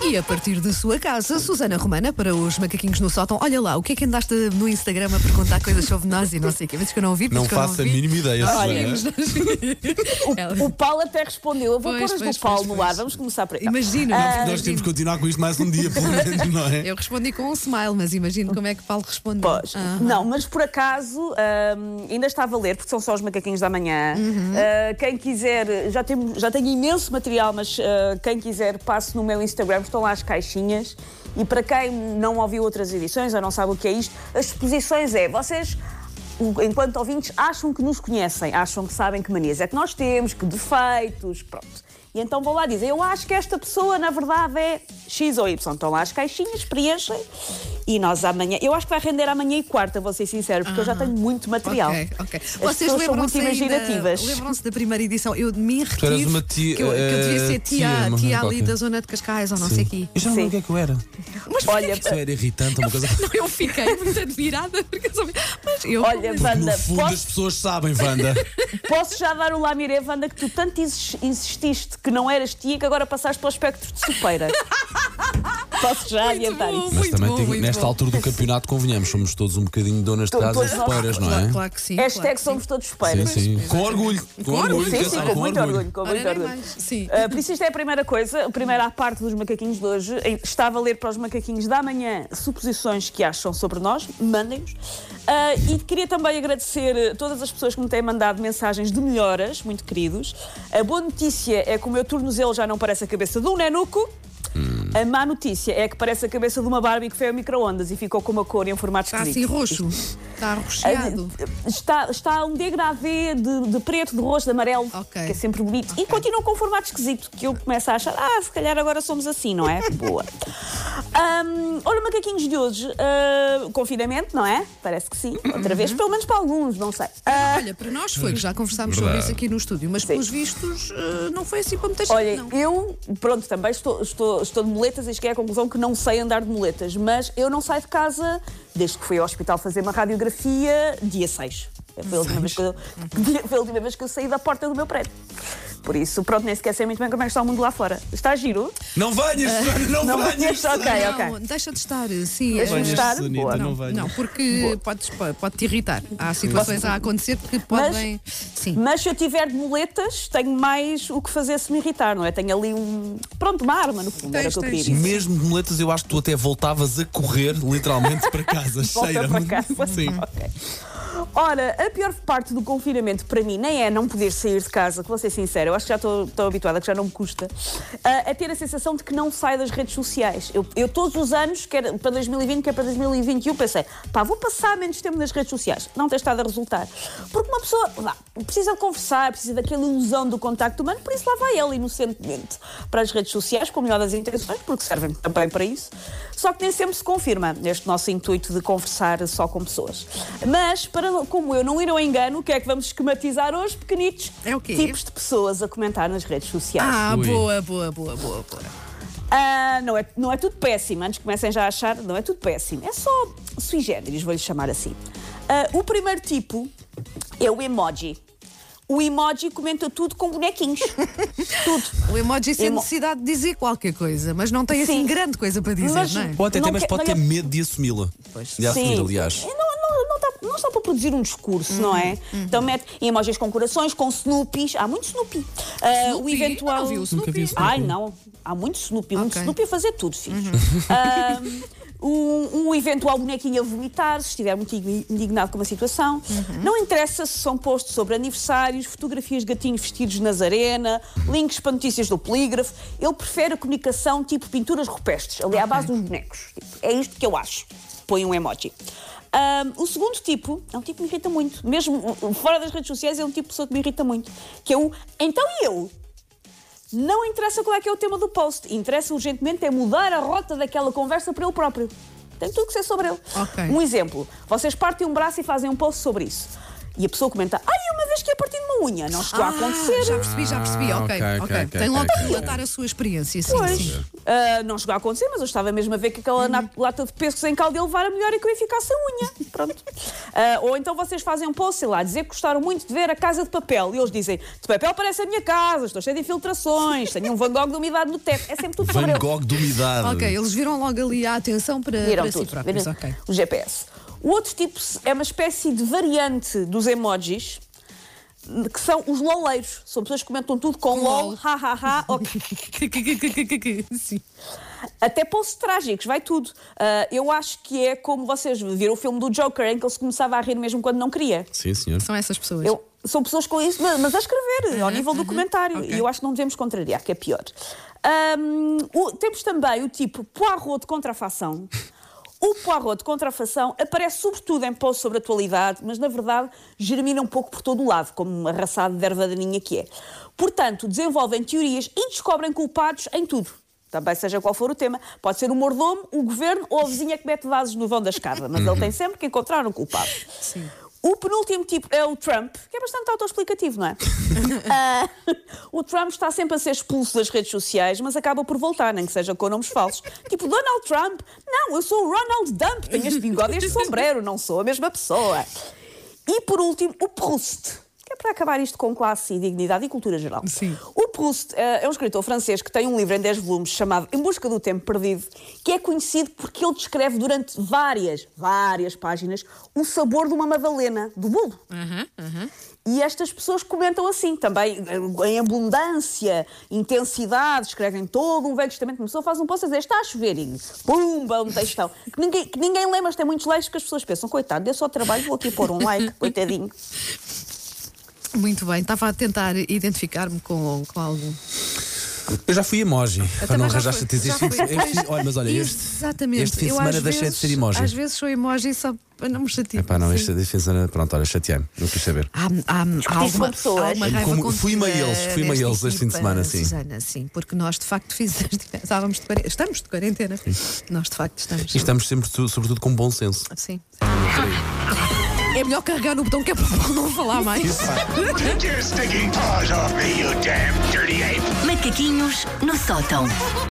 E a partir de sua casa, Susana Romana, para os macaquinhos no sótão, olha lá, o que é que andaste no Instagram a perguntar coisas sobre nós e não sei o quê? Vezes que eu não ouvi, Não que eu faço a ouvi. mínima ideia, Olha, Susana. Ela- O Paulo até respondeu. Eu vou Pois, pôr as pois, do Paulo pois, no ar. Vamos começar por aí. Imagino, Ah, não, Nós imagino. temos que continuar com isto mais um dia, pelo menos, não é? Eu respondi com um smile, mas imagino como é que Paulo respondeu. Pois. Ah. Não, mas por acaso hum, ainda está a valer, porque são só os macaquinhos da manhã. Uhum. Ah, quem quiser, já tenho, já tenho imenso material, mas ah, quem quiser, passe no meu Instagram, estão lá as caixinhas. E para quem não ouviu outras edições ou não sabe o que é isto, as exposições é, vocês. Enquanto ouvintes, acham que nos conhecem, acham que sabem que manias é que nós temos, que defeitos, pronto. E então vão lá dizer: Eu acho que esta pessoa, na verdade, é X ou Y. Estão lá as caixinhas, preenchem e nós amanhã. Eu acho que vai render amanhã e quarta, vou ser sincero, porque eu já tenho muito material. Ok, ok. As Vocês pessoas são muito lembram-se imaginativas. Lembram-se da primeira edição? Eu de mim tia- que, eu, que eu devia ser eh, tia, tia, tia, ali da zona de Cascais ou não sei aqui. Eu já não Sim. lembro o que é que eu era. Mas Olha, Isso era irritante, uma coisa. Não, eu fiquei muito admirada porque eu sou... Mas eu. olha, Wanda, No fundo, as posso, pessoas sabem, Wanda. posso já dar o Lamiré, Wanda, que tu tanto insis- insististe que não eras tia que agora passaste para o espectro de sopeira. Posso já Muito adiantar bom. isso. Mas também, bom, tem- nesta bom. altura do campeonato, convenhamos, somos todos um bocadinho donas de casa sopeiras, não é? Claro, que sim. Hashtag claro que sim. somos todos Sim, supeiras. sim. Com orgulho. Com orgulho, Sim, sim, com muito orgulho. Com muito orgulho. Sim. Uh, por isso, isto é a primeira coisa. A primeira parte dos macaquinhos de hoje. Está a valer para os macaquinhos da manhã suposições que acham sobre nós. Mandem-nos. Uh, e queria também agradecer todas as pessoas que me têm mandado mensagens de melhoras, muito queridos. A boa notícia é que o meu tornozelo já não parece a cabeça de um nenuco. A má notícia é que parece a cabeça de uma Barbie que foi ao micro-ondas e ficou com uma cor em um formato Está assim esquisito. roxo. Está arroxeado. Está, está um degradê de, de preto, de roxo, de amarelo, Ok. que é sempre bonito. E continua com um formato esquisito, que eu começo a achar, ah, se calhar agora somos assim, não é? Boa. Ahm, olha, macaquinhos de hoje, ah, confinamento, não é? Parece que sim, outra vez, pelo menos para alguns, não sei. Ah, Olha, para nós foi, que já conversámos sobre isso aqui no estúdio, mas pelos vistos eh, não foi assim para muita gente. Olha, não. eu, pronto, também estou, estou, estou de muletas e cheguei à conclusão que não sei andar de muletas, mas eu não saio de casa desde que fui ao hospital fazer uma radiografia dia 6. Foi a, última vez que eu, foi a última vez que eu saí da porta do meu prédio. Por isso, pronto, nem sequer sei muito bem como é que está o mundo lá fora. Está giro? Não venhas, Susana, não, Não venhas. ok, não, ok. deixa de estar, sim. Deixa-me é- Venhas, estar. Boa. não venhas. Não, porque podes, pode te irritar. Há situações a acontecer que podem. Sim. Mas se eu tiver de muletas, tenho mais o que fazer se me irritar, não é? Tenho ali um. Pronto, uma arma, no fundo, era o Tens, que eu queria tens. dizer. Mesmo de muletas, eu acho que tu até voltavas a correr, literalmente, para casa. Volta cheira para casa. Sim. Ok. Ora, a pior parte do confinamento para mim nem é não poder sair de casa, que vou ser sincera, eu acho que já estou, habituada, que já não me custa, é ter a sensação de que não saio das redes sociais. Eu, eu todos os anos, quer para 2020, quer para 2021, pensei, pá, vou passar menos tempo nas redes sociais. Não tem estado a resultar. Porque uma pessoa, vá, precisa conversar, precisa daquela ilusão do contacto humano, por isso lá vai ela inocentemente para as redes sociais, com a melhor das intenções, porque servem também para isso. Só que nem sempre se confirma este nosso intuito de conversar só com pessoas. Mas, para, como eu não ir ao engano, o que é que vamos esquematizar hoje, pequenitos? É o quê? Tipos de pessoas a comentar nas redes sociais. Ah, Ui. boa, boa, boa, boa, boa. Ah, não, é, não é tudo péssimo, antes que comecem já a achar, não é tudo péssimo. É só sui generis, vou-lhe chamar assim. Ah, o primeiro tipo é o emoji. O emoji comenta tudo com bonequinhos. tudo. O emoji sem Emo- necessidade de dizer qualquer coisa, mas não tem assim Sim. grande coisa para dizer, Mas- não é? Ou até mas quer- pode ter medo de assumi-la. De assumir, aliás. Não, não, não, não está para produzir um discurso, não é? Então mete emojis com corações, com Snoopies. Há muito Snoopy. Ah, o Snoopy? eventual. Eu não vi o Nunca vi Snoopy. o Snoopy. Ai, não. Há muito Snoopy. Muito Ok. Snoopy a fazer tudo, filhos. Ah, um, um eventual bonequinho a vomitar, se estiver muito indignado com uma situação. Não interessa se são postos sobre aniversários, fotografias de gatinhos vestidos na arena, links para notícias do polígrafo. Ele prefere a comunicação tipo pinturas rupestres, ali à base dos bonecos. Tipo, é isto que eu acho. Põe um emoji. Ahm, o segundo tipo é um tipo que me irrita muito. Mesmo fora das redes sociais, é um tipo de pessoa que me irrita muito. Que é o então e eu? Não interessa qual é que é o tema do post. Interessa urgentemente é mudar a rota daquela conversa para ele próprio. Tem tudo que ser sobre ele. Ok. Um exemplo. Vocês partem um braço e fazem um post sobre isso. E a pessoa comenta, ai, que a partir de uma unha. Não chegou a acontecer. Já percebi, já percebi. Ah, ok, ok, ok. ok, Tem logo ok. que relatar a sua experiência. Sim, Pois. sim. Ah, não chegou a acontecer, mas eu estava mesmo a ver que aquela Uhum. na- lata de pescos em caldo ia levar a melhor e que eu ia ficar sem unha. Pronto. Ah, ou então vocês fazem um post, sei lá, dizer que gostaram muito de ver a casa de papel. E eles dizem: de papel parece a minha casa, estou cheio de infiltrações, tenho um Van Gogh de umidade no teto. É sempre tudo sobre Van eu. Gogh de umidade. Ok, eles viram logo ali a atenção para, Viram para si tudo. próprios. viram Ok. O GPS. O outro tipo é uma espécie de variante dos emojis. Que são os loleiros. São pessoas que comentam tudo com lol, ha ha ha, ok. Sim. Até posts trágicos, vai tudo. Ah, eu acho que é como vocês viram o filme do Joker, em que ele se começava a rir mesmo quando não queria. Sim, senhor. São essas pessoas. Eu, são pessoas com isso, mas mas a escrever, ao nível do comentário. ok. E eu acho que não devemos contrariar, que é pior. Ahm, o- temos também o tipo Poirot de contrafação. O Poirot de contrafação aparece sobretudo em posts sobre atualidade, mas na verdade germina um pouco por todo o lado, como uma raçada de erva daninha que é. Portanto, desenvolvem teorias e descobrem culpados em tudo. Também seja qual for o tema. Pode ser o mordomo, o governo ou a vizinha que mete vasos no vão da escada. Mas ele tem sempre que encontrar um culpado. Sim. O penúltimo tipo é o Trump, que é bastante autoexplicativo, não é? Ah, o Trump está sempre a ser expulso das redes sociais, mas acaba por voltar, nem que seja com nomes falsos. Tipo, Donald Trump. Não, eu sou o Ronald Dump, tenho este bigode e este sombrero, não sou a mesma pessoa. E por último, o Proust. Para acabar isto com classe e dignidade e cultura geral. Sim. O Proust eh, é um escritor francês que tem um livro em 10 volumes chamado Em Busca do Tempo Perdido, que é conhecido porque ele descreve durante várias, várias páginas o sabor de uma madalena, do bolo. E estas pessoas comentam assim, também em abundância, intensidade, escrevem todo um velho testamento. Uma pessoa faz um post a dizer está a chover e pumba, um textão. Que ninguém, que ninguém lê, mas tem muitos likes que as pessoas pensam, coitado, dê só trabalho, vou aqui pôr um like, coitadinho. Muito bem, estava a tentar identificar-me com, com algo. Eu já fui emoji. Para também não já arranjaste fui, este, já este, fui. este- olha, mas olha, este, Exatamente. este fim de Eu, semana deixei de vezes- ser emoji. Às vezes sou emoji só para não me chatear. Epá, não, Sim. este, este fim de semana, pronto, olha, chateei-me, não quis saber. Há, há, há, alguma, há alguma raiva Como- contida fui-me a eles, fui-me a desta eles este fim de semana, sim. Susana, sim, porque nós de facto fizemos, estávamos de quarentena, estamos de quarentena. Nós de facto estamos. E estamos sempre, tu- sobretudo, com bom senso. Sim. É melhor carregar no botão que é para o não falar mais. Take your stinking paws off me, you damn dirty ape! Macaquinhos no sótão.